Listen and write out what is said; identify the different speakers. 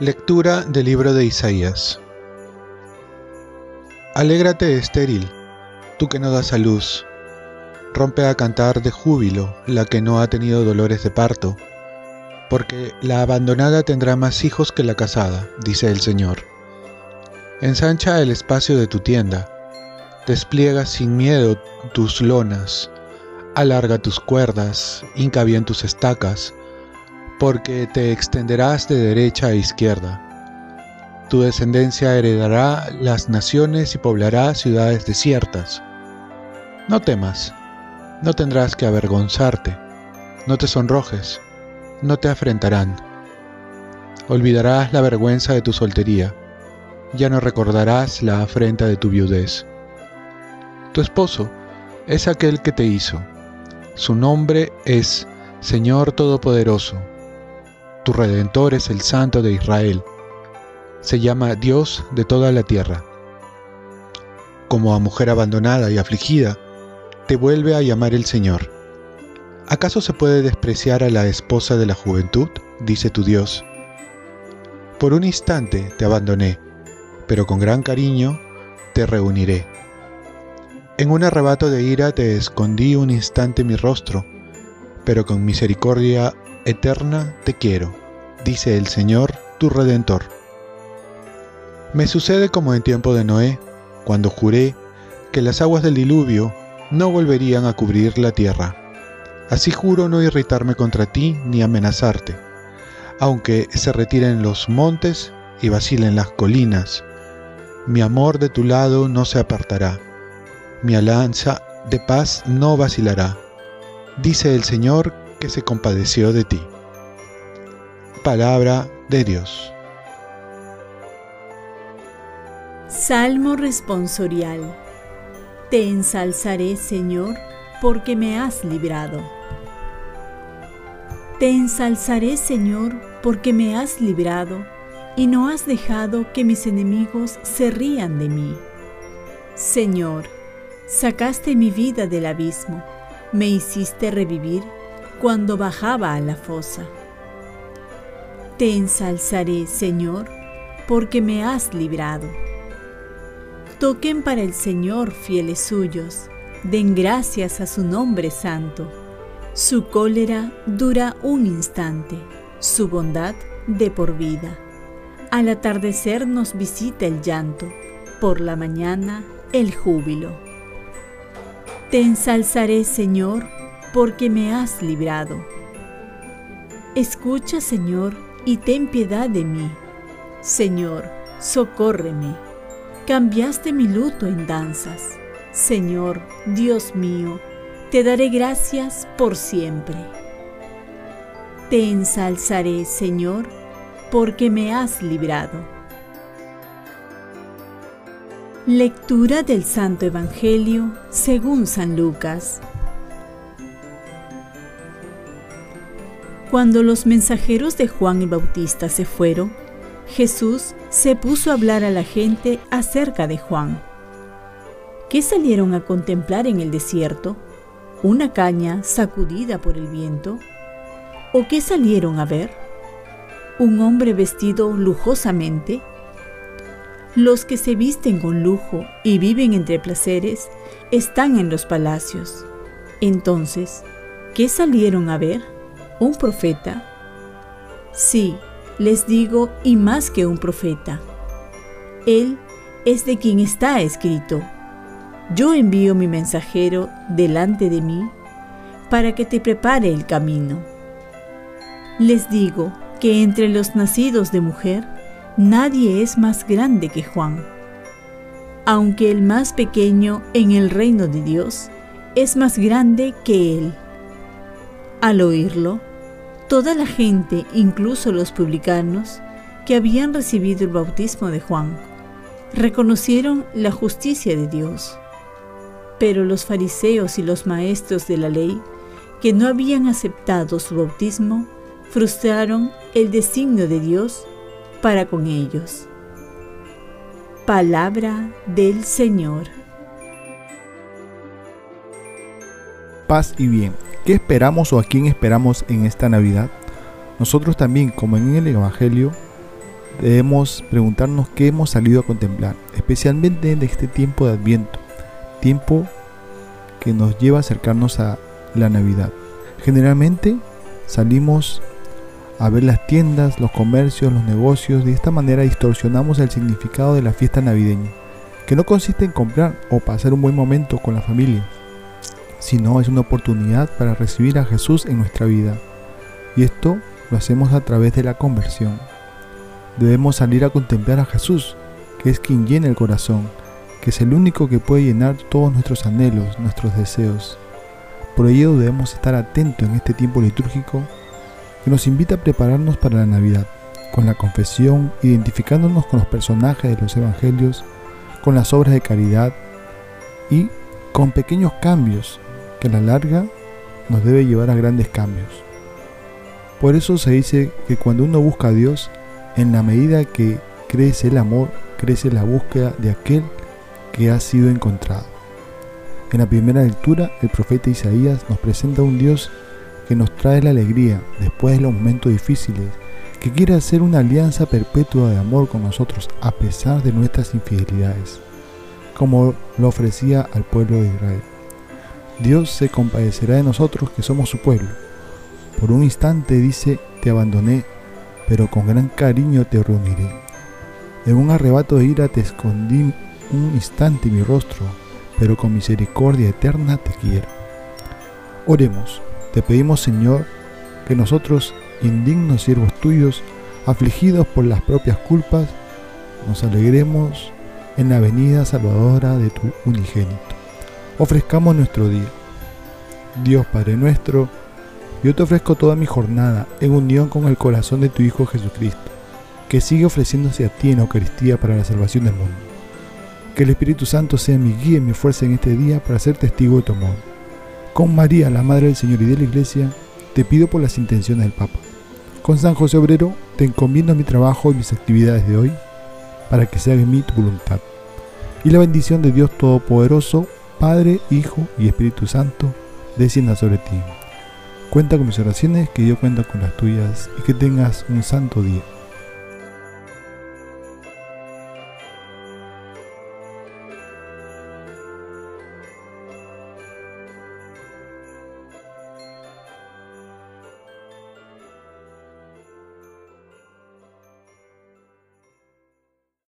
Speaker 1: Lectura del libro de Isaías. Alégrate estéril, tú que no das a luz. Rompe a cantar de júbilo la que no ha tenido dolores de parto, porque la abandonada tendrá más hijos que la casada, dice el Señor. Ensancha el espacio de tu tienda, despliega sin miedo tus lonas, alarga tus cuerdas, hinca bien tus estacas, porque te extenderás de derecha a izquierda. Tu descendencia heredará las naciones y poblará ciudades desiertas. No temas, no tendrás que avergonzarte, no te sonrojes, no te afrentarán. Olvidarás la vergüenza de tu soltería, ya no recordarás la afrenta de tu viudez. Tu esposo es aquel que te hizo, su nombre es Señor Todopoderoso tu redentor es el Santo de Israel. Se llama Dios de toda la tierra. Como a mujer abandonada y afligida, te vuelve a llamar el Señor. ¿Acaso se puede despreciar a la esposa de la juventud? dice tu Dios. Por un instante te abandoné, pero con gran cariño te reuniré. En un arrebato de ira te escondí un instante mi rostro, pero con misericordia eterna te quiero, dice el Señor tu Redentor. Me sucede como en tiempo de Noé, cuando juré que las aguas del diluvio no volverían a cubrir la tierra. Así juro no irritarme contra ti ni amenazarte, aunque se retiren los montes y vacilen las colinas. Mi amor de tu lado no se apartará, mi alianza de paz no vacilará, dice el Señor se compadeció de ti. Palabra de Dios.
Speaker 2: Salmo responsorial. Te ensalzaré, Señor, porque me has librado. Te ensalzaré, Señor, porque me has librado y no has dejado que mis enemigos se rían de mí. Señor, sacaste mi vida del abismo, me hiciste revivir cuando bajaba a la fosa. Te ensalzaré, Señor, porque me has librado. Toquen para el Señor fieles suyos, den gracias a su nombre santo. Su cólera dura un instante, su bondad de por vida. Al atardecer nos visita el llanto, por la mañana el júbilo. Te ensalzaré, Señor, porque me has librado. Escucha, Señor, y ten piedad de mí. Señor, socórreme. Cambiaste mi luto en danzas. Señor, Dios mío, te daré gracias por siempre. Te ensalzaré, Señor, porque me has librado. Lectura del Santo Evangelio según San Lucas. Cuando los mensajeros de Juan el Bautista se fueron, Jesús se puso a hablar a la gente acerca de Juan. ¿Qué salieron a contemplar en el desierto? ¿Una caña sacudida por el viento? ¿O qué salieron a ver? ¿Un hombre vestido lujosamente? Los que se visten con lujo y viven entre placeres están en los palacios. Entonces, ¿qué salieron a ver? ¿Un profeta? Sí, les digo, y más que un profeta. Él es de quien está escrito. Yo envío mi mensajero delante de mí para que te prepare el camino. Les digo que entre los nacidos de mujer nadie es más grande que Juan, aunque el más pequeño en el reino de Dios es más grande que él. Al oírlo, toda la gente, incluso los publicanos, que habían recibido el bautismo de Juan, reconocieron la justicia de Dios. Pero los fariseos y los maestros de la ley, que no habían aceptado su bautismo, frustraron el designio de Dios para con ellos. Palabra del Señor.
Speaker 3: Paz y bien. ¿Qué esperamos o a quién esperamos en esta Navidad? Nosotros también, como en el Evangelio, debemos preguntarnos qué hemos salido a contemplar, especialmente en este tiempo de Adviento, tiempo que nos lleva a acercarnos a la Navidad. Generalmente salimos a ver las tiendas, los comercios, los negocios, de esta manera distorsionamos el significado de la fiesta navideña, que no consiste en comprar o pasar un buen momento con la familia, sino es una oportunidad para recibir a Jesús en nuestra vida. Y esto lo hacemos a través de la conversión. Debemos salir a contemplar a Jesús, que es quien llena el corazón, que es el único que puede llenar todos nuestros anhelos, nuestros deseos. Por ello debemos estar atentos en este tiempo litúrgico que nos invita a prepararnos para la Navidad, con la confesión, identificándonos con los personajes de los Evangelios, con las obras de caridad y con pequeños cambios a la larga nos debe llevar a grandes cambios. Por eso se dice que cuando uno busca a Dios, en la medida que crece el amor, crece la búsqueda de aquel que ha sido encontrado. En la primera lectura, el profeta Isaías nos presenta un Dios que nos trae la alegría después de los momentos difíciles, que quiere hacer una alianza perpetua de amor con nosotros a pesar de nuestras infidelidades, como lo ofrecía al pueblo de Israel. Dios se compadecerá de nosotros que somos su pueblo. Por un instante dice, te abandoné, pero con gran cariño te reuniré. En un arrebato de ira te escondí un instante mi rostro, pero con misericordia eterna te quiero. Oremos. Te pedimos, Señor, que nosotros, indignos siervos tuyos, afligidos por las propias culpas, nos alegremos en la venida salvadora de tu unigénito. Ofrezcamos nuestro día. Dios Padre nuestro, yo te ofrezco toda mi jornada en unión con el corazón de tu Hijo Jesucristo, que sigue ofreciéndose a ti en Eucaristía para la salvación del mundo. Que el Espíritu Santo sea mi guía y mi fuerza en este día para ser testigo de tu amor con María, la Madre del Señor y de la Iglesia, te pido por las intenciones del Papa. Con San José Obrero, te encomiendo mi trabajo y mis actividades de hoy, para que se haga en mí tu voluntad. Y la bendición de Dios Todopoderoso, Padre, Hijo y Espíritu Santo, descienda sobre ti. Cuenta con mis oraciones, que yo cuento con las tuyas, y que tengas un santo día.